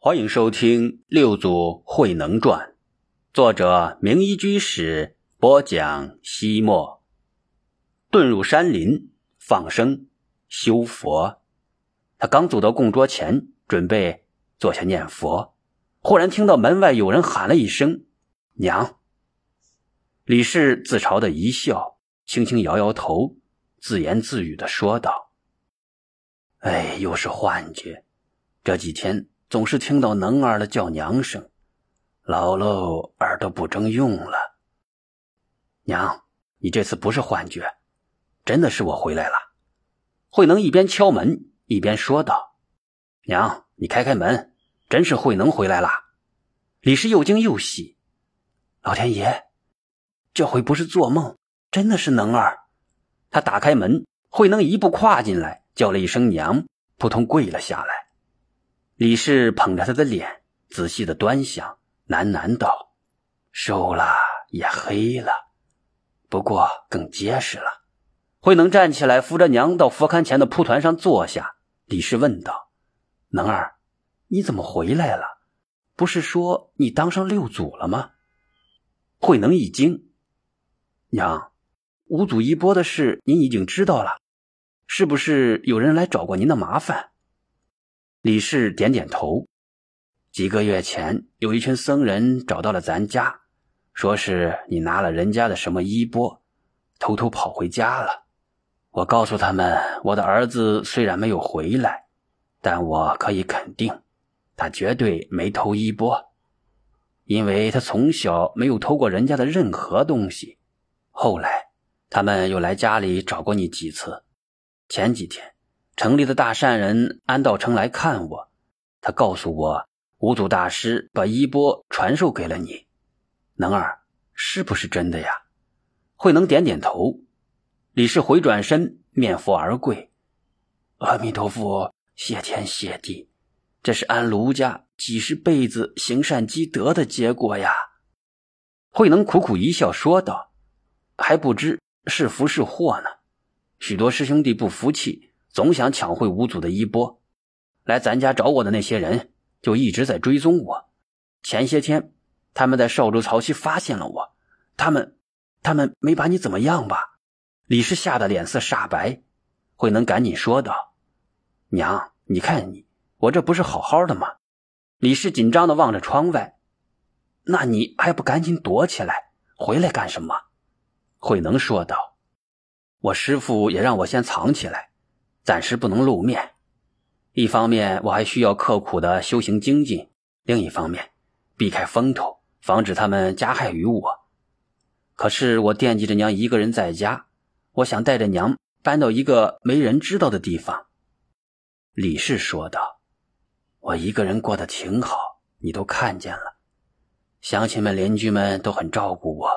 欢迎收听《六祖慧能传》，作者明一居士播讲。西莫遁入山林，放生修佛。他刚走到供桌前，准备坐下念佛，忽然听到门外有人喊了一声“娘”。李氏自嘲的一笑，轻轻摇摇头，自言自语的说道：“哎，又是幻觉。这几天……”总是听到能儿的叫娘声，老喽耳朵不争用了。娘，你这次不是幻觉，真的是我回来了。慧能一边敲门一边说道：“娘，你开开门，真是慧能回来了。”李氏又惊又喜：“老天爷，这回不是做梦，真的是能儿。”他打开门，慧能一步跨进来，叫了一声“娘”，扑通跪了下来。李氏捧着他的脸，仔细的端详，喃喃道：“瘦了也黑了，不过更结实了。”慧能站起来，扶着娘到佛龛前的蒲团上坐下。李氏问道：“能儿，你怎么回来了？不是说你当上六祖了吗？”慧能一惊：“娘，五祖衣钵的事您已经知道了，是不是有人来找过您的麻烦？”李氏点点头。几个月前，有一群僧人找到了咱家，说是你拿了人家的什么衣钵，偷偷跑回家了。我告诉他们，我的儿子虽然没有回来，但我可以肯定，他绝对没偷衣钵，因为他从小没有偷过人家的任何东西。后来，他们又来家里找过你几次。前几天。城里的大善人安道成来看我，他告诉我，五祖大师把衣钵传授给了你，能儿，是不是真的呀？慧能点点头。李氏回转身，面佛而跪：“阿弥陀佛，谢天谢地，这是俺卢家几十辈子行善积德的结果呀。”慧能苦苦一笑，说道：“还不知是福是祸呢，许多师兄弟不服气。”总想抢回五祖的衣钵，来咱家找我的那些人就一直在追踪我。前些天他们在少州曹溪发现了我，他们，他们没把你怎么样吧？李氏吓得脸色煞白，慧能赶紧说道：“娘，你看你，我这不是好好的吗？”李氏紧张的望着窗外，那你还不赶紧躲起来，回来干什么？慧能说道：“我师傅也让我先藏起来。”暂时不能露面，一方面我还需要刻苦的修行精进，另一方面避开风头，防止他们加害于我。可是我惦记着娘一个人在家，我想带着娘搬到一个没人知道的地方。”李氏说道，“我一个人过得挺好，你都看见了，乡亲们、邻居们都很照顾我，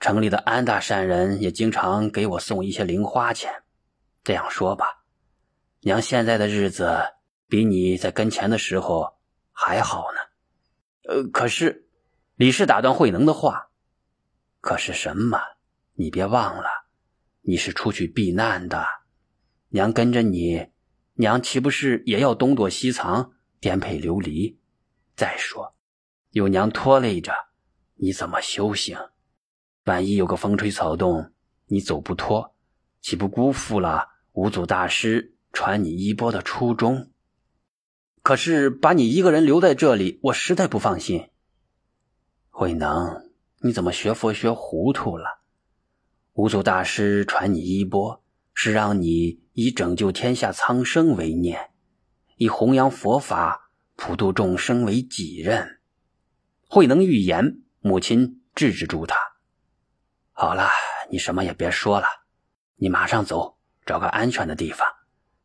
城里的安大善人也经常给我送一些零花钱。”这样说吧，娘现在的日子比你在跟前的时候还好呢。呃，可是，李氏打断慧能的话：“可是什么？你别忘了，你是出去避难的，娘跟着你，娘岂不是也要东躲西藏、颠沛流离？再说，有娘拖累着，你怎么修行？万一有个风吹草动，你走不脱，岂不辜负了？”五祖大师传你衣钵的初衷，可是把你一个人留在这里，我实在不放心。慧能，你怎么学佛学糊涂了？五祖大师传你衣钵，是让你以拯救天下苍生为念，以弘扬佛法、普度众生为己任。慧能欲言，母亲制止住他：“好了，你什么也别说了，你马上走。”找个安全的地方，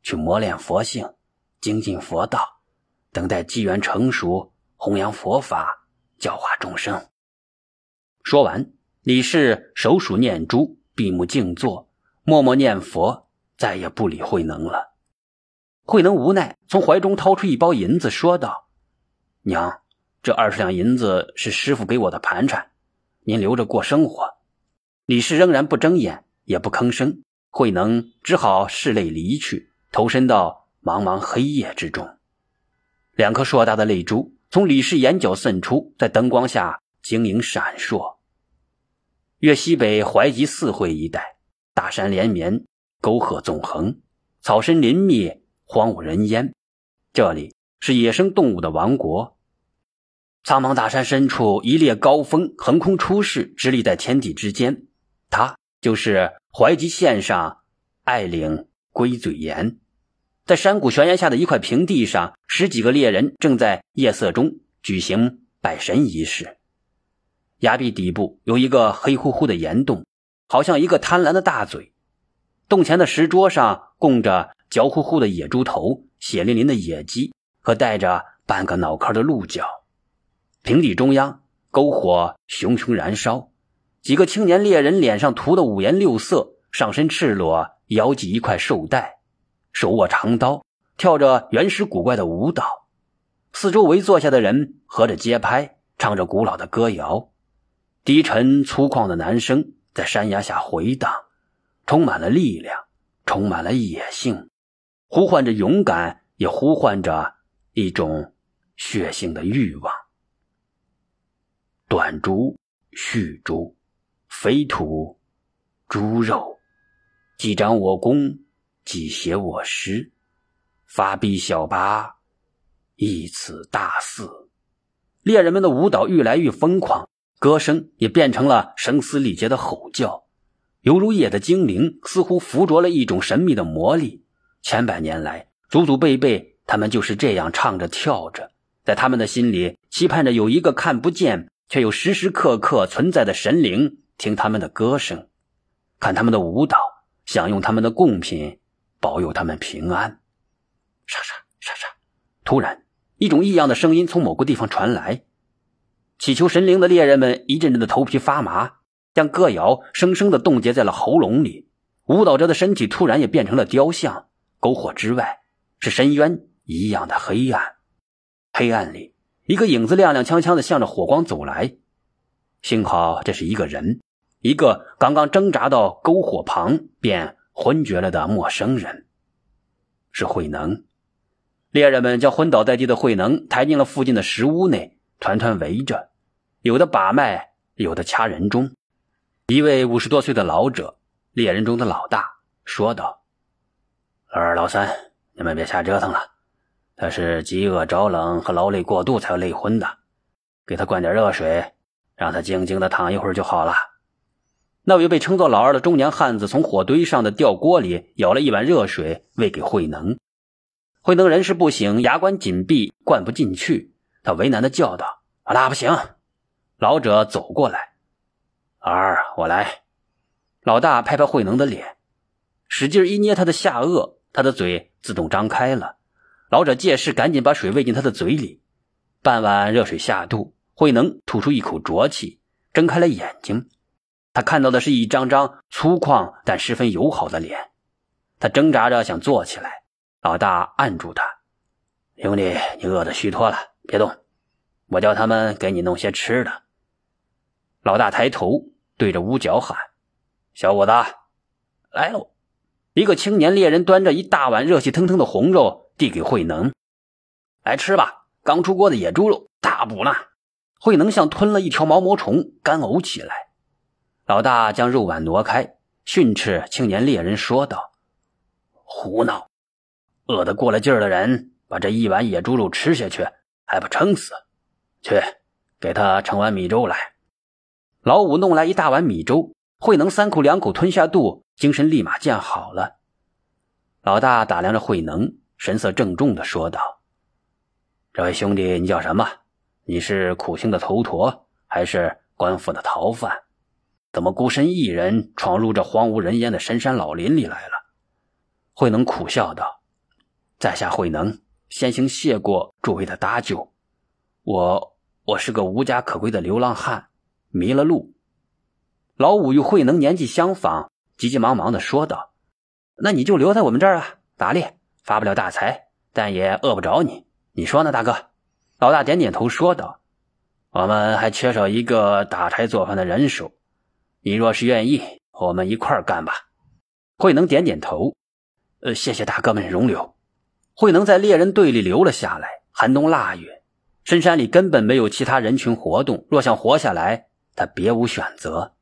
去磨练佛性，精进佛道，等待机缘成熟，弘扬佛法，教化众生。说完，李氏手数念珠，闭目静坐，默默念佛，再也不理慧能了。慧能无奈，从怀中掏出一包银子，说道：“娘，这二十两银子是师傅给我的盘缠，您留着过生活。”李氏仍然不睁眼，也不吭声。慧能只好拭泪离去，投身到茫茫黑夜之中。两颗硕大的泪珠从李氏眼角渗出，在灯光下晶莹闪烁。越西北怀集四会一带，大山连绵，沟壑纵横，草深林密，荒无人烟。这里是野生动物的王国。苍茫大山深处，一列高峰横空出世，直立在天地之间。它就是怀集县上爱岭龟嘴岩。在山谷悬崖下的一块平地上，十几个猎人正在夜色中举行拜神仪式。崖壁底部有一个黑乎乎的岩洞，好像一个贪婪的大嘴。洞前的石桌上供着焦乎乎的野猪头、血淋淋的野鸡和带着半个脑壳的鹿角。平地中央，篝火熊熊燃烧，几个青年猎人脸上涂得五颜六色，上身赤裸，腰系一块绶带，手握长刀，跳着原始古怪的舞蹈。四周围坐下的人合着节拍，唱着古老的歌谣。低沉粗犷的男声在山崖下回荡，充满了力量，充满了野性，呼唤着勇敢，也呼唤着一种血腥的欲望。短竹、续竹、肥土、猪肉，既掌我功，既写我诗，发臂小拔，一此大肆。猎人们的舞蹈愈来愈疯狂。歌声也变成了声嘶力竭的吼叫，犹如夜的精灵，似乎附着了一种神秘的魔力。千百年来，祖祖辈辈，他们就是这样唱着跳着，在他们的心里期盼着有一个看不见却又时时刻刻存在的神灵，听他们的歌声，看他们的舞蹈，享用他们的贡品，保佑他们平安。沙沙沙沙，突然，一种异样的声音从某个地方传来。祈求神灵的猎人们一阵阵的头皮发麻，将歌谣生生的冻结在了喉咙里。舞蹈者的身体突然也变成了雕像。篝火之外是深渊一样的黑暗，黑暗里一个影子踉踉跄跄的向着火光走来。幸好这是一个人，一个刚刚挣扎到篝火旁便昏厥了的陌生人。是慧能。猎人们将昏倒在地的慧能抬进了附近的石屋内，团团围着。有的把脉，有的掐人中。一位五十多岁的老者，猎人中的老大，说道：“老二、老三，你们别瞎折腾了。他是饥饿、着冷和劳累过度才累昏的。给他灌点热水，让他静静的躺一会儿就好了。”那位被称作老二的中年汉子从火堆上的吊锅里舀了一碗热水，喂给慧能。慧能人事不省，牙关紧闭，灌不进去。他为难的叫道：“那不行。”老者走过来，儿，我来。老大拍拍慧能的脸，使劲一捏他的下颚，他的嘴自动张开了。老者借势赶紧把水喂进他的嘴里。半碗热水下肚，慧能吐出一口浊气，睁开了眼睛。他看到的是一张张粗犷但十分友好的脸。他挣扎着想坐起来，老大按住他：“兄弟，你饿得虚脱了，别动，我叫他们给你弄些吃的。”老大抬头对着屋角喊：“小伙子，来喽！”一个青年猎人端着一大碗热气腾腾的红肉递给慧能：“来吃吧，刚出锅的野猪肉，大补呢。”慧能像吞了一条毛毛虫，干呕起来。老大将肉碗挪开，训斥青年猎人说道：“胡闹！饿得过了劲儿的人，把这一碗野猪肉吃下去，还不撑死？去，给他盛碗米粥来。”老五弄来一大碗米粥，慧能三口两口吞下肚，精神立马见好了。老大打量着慧能，神色郑重的说道：“这位兄弟，你叫什么？你是苦行的头陀，还是官府的逃犯？怎么孤身一人闯入这荒无人烟的深山老林里来了？”慧能苦笑道：“在下慧能，先行谢过诸位的搭救。我，我是个无家可归的流浪汉。”迷了路，老五与慧能年纪相仿，急急忙忙的说道：“那你就留在我们这儿啊，打猎发不了大财，但也饿不着你。你说呢，大哥？”老大点点头说道：“我们还缺少一个打柴做饭的人手，你若是愿意，我们一块儿干吧。”慧能点点头：“呃，谢谢大哥们容留。”慧能在猎人队里留了下来，寒冬腊月，深山里根本没有其他人群活动。若想活下来，他别无选择。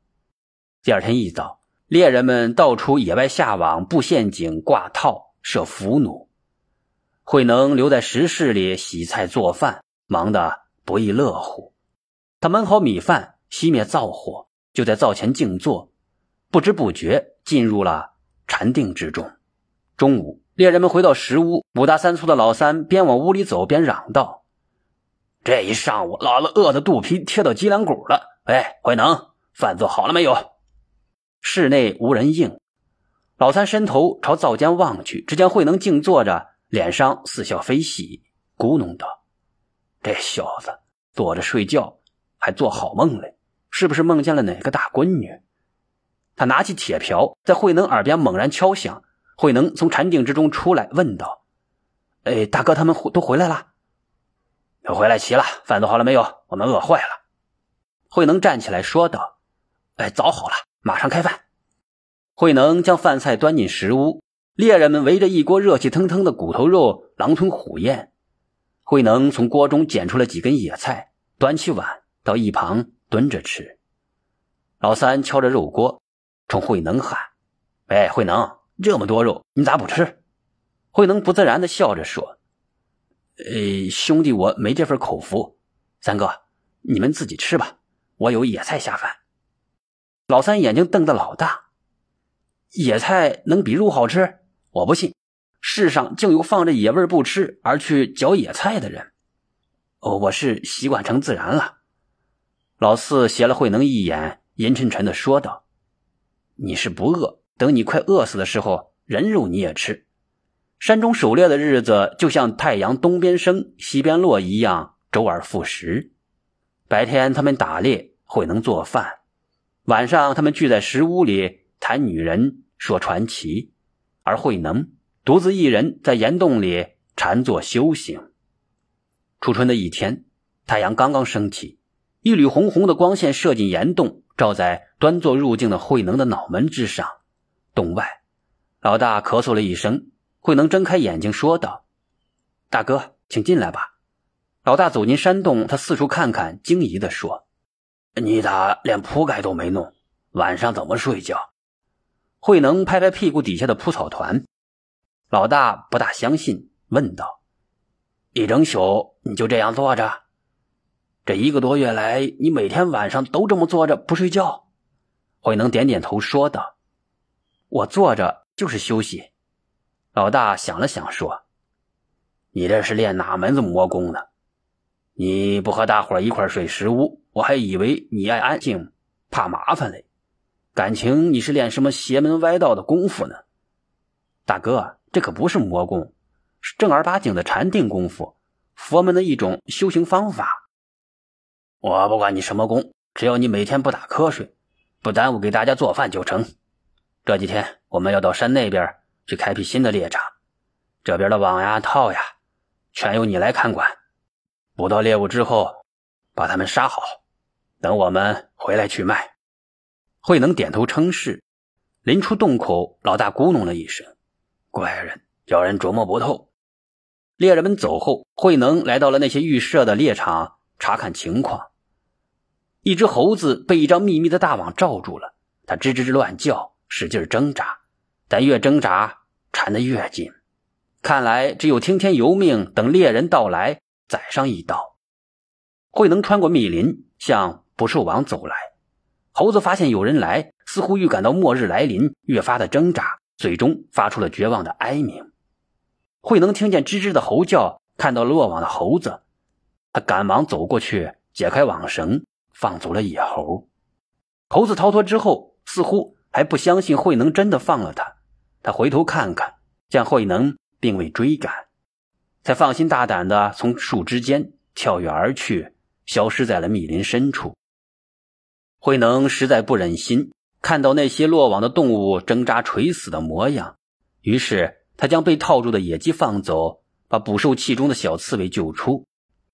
第二天一早，猎人们到处野外下网、布陷阱、挂套、设伏弩。慧能留在石室里洗菜做饭，忙得不亦乐乎。他焖好米饭，熄灭灶火，就在灶前静坐，不知不觉进入了禅定之中。中午，猎人们回到石屋，五大三粗的老三边往屋里走边嚷道：“这一上午，老子饿得肚皮贴到脊梁骨了。哎，慧能，饭做好了没有？”室内无人应。老三伸头朝灶间望去，只见慧能静坐着。脸上似笑非喜，咕哝道：“这小子坐着睡觉，还做好梦嘞，是不是梦见了哪个大闺女？”他拿起铁瓢，在慧能耳边猛然敲响。慧能从禅定之中出来，问道：“哎，大哥，他们都回来了？都回来齐了，饭做好了没有？我们饿坏了。”慧能站起来说道：“哎，早好了，马上开饭。”慧能将饭菜端进食屋。猎人们围着一锅热气腾腾的骨头肉狼吞虎咽，慧能从锅中捡出了几根野菜，端起碗到一旁蹲着吃。老三敲着肉锅，冲慧能喊：“哎，慧能，这么多肉，你咋不吃？”慧能不自然的笑着说：“呃，兄弟，我没这份口福。三哥，你们自己吃吧，我有野菜下饭。”老三眼睛瞪得老大：“野菜能比肉好吃？”我不信，世上竟有放着野味不吃而去嚼野菜的人。哦，我是习惯成自然了。老四斜了慧能一眼，阴沉沉的说道：“你是不饿，等你快饿死的时候，人肉你也吃。山中狩猎的日子，就像太阳东边升西边落一样，周而复始。白天他们打猎，慧能做饭；晚上他们聚在石屋里谈女人，说传奇。”而慧能独自一人在岩洞里禅坐修行。初春的一天，太阳刚刚升起，一缕红红的光线射进岩洞，照在端坐入静的慧能的脑门之上。洞外，老大咳嗽了一声，慧能睁开眼睛说道：“大哥，请进来吧。”老大走进山洞，他四处看看，惊疑地说：“你咋连铺盖都没弄？晚上怎么睡觉？”慧能拍拍屁股底下的蒲草团，老大不大相信，问道：“一整宿你就这样坐着？这一个多月来，你每天晚上都这么坐着不睡觉？”慧能点点头说道：“我坐着就是休息。”老大想了想说：“你这是练哪门子魔功呢？你不和大伙一块睡石屋，我还以为你爱安静，怕麻烦嘞。”感情你是练什么邪门歪道的功夫呢，大哥？这可不是魔功，是正儿八经的禅定功夫，佛门的一种修行方法。我不管你什么功，只要你每天不打瞌睡，不耽误给大家做饭就成。这几天我们要到山那边去开辟新的猎场，这边的网呀套呀，全由你来看管。捕到猎物之后，把他们杀好，等我们回来去卖。慧能点头称是，临出洞口，老大咕哝了一声：“怪人，叫人琢磨不透。”猎人们走后，慧能来到了那些预设的猎场，查看情况。一只猴子被一张密密的大网罩住了，它吱吱吱乱叫，使劲挣扎，但越挣扎缠得越紧。看来只有听天由命，等猎人到来，宰上一刀。慧能穿过密林，向捕兽网走来。猴子发现有人来，似乎预感到末日来临，越发的挣扎，最终发出了绝望的哀鸣。慧能听见吱吱的猴叫，看到落网的猴子，他赶忙走过去，解开网绳，放走了野猴。猴子逃脱之后，似乎还不相信慧能真的放了他。他回头看看，见慧能并未追赶，才放心大胆的从树枝间跳跃而去，消失在了密林深处。慧能实在不忍心看到那些落网的动物挣扎垂死的模样，于是他将被套住的野鸡放走，把捕兽器中的小刺猬救出，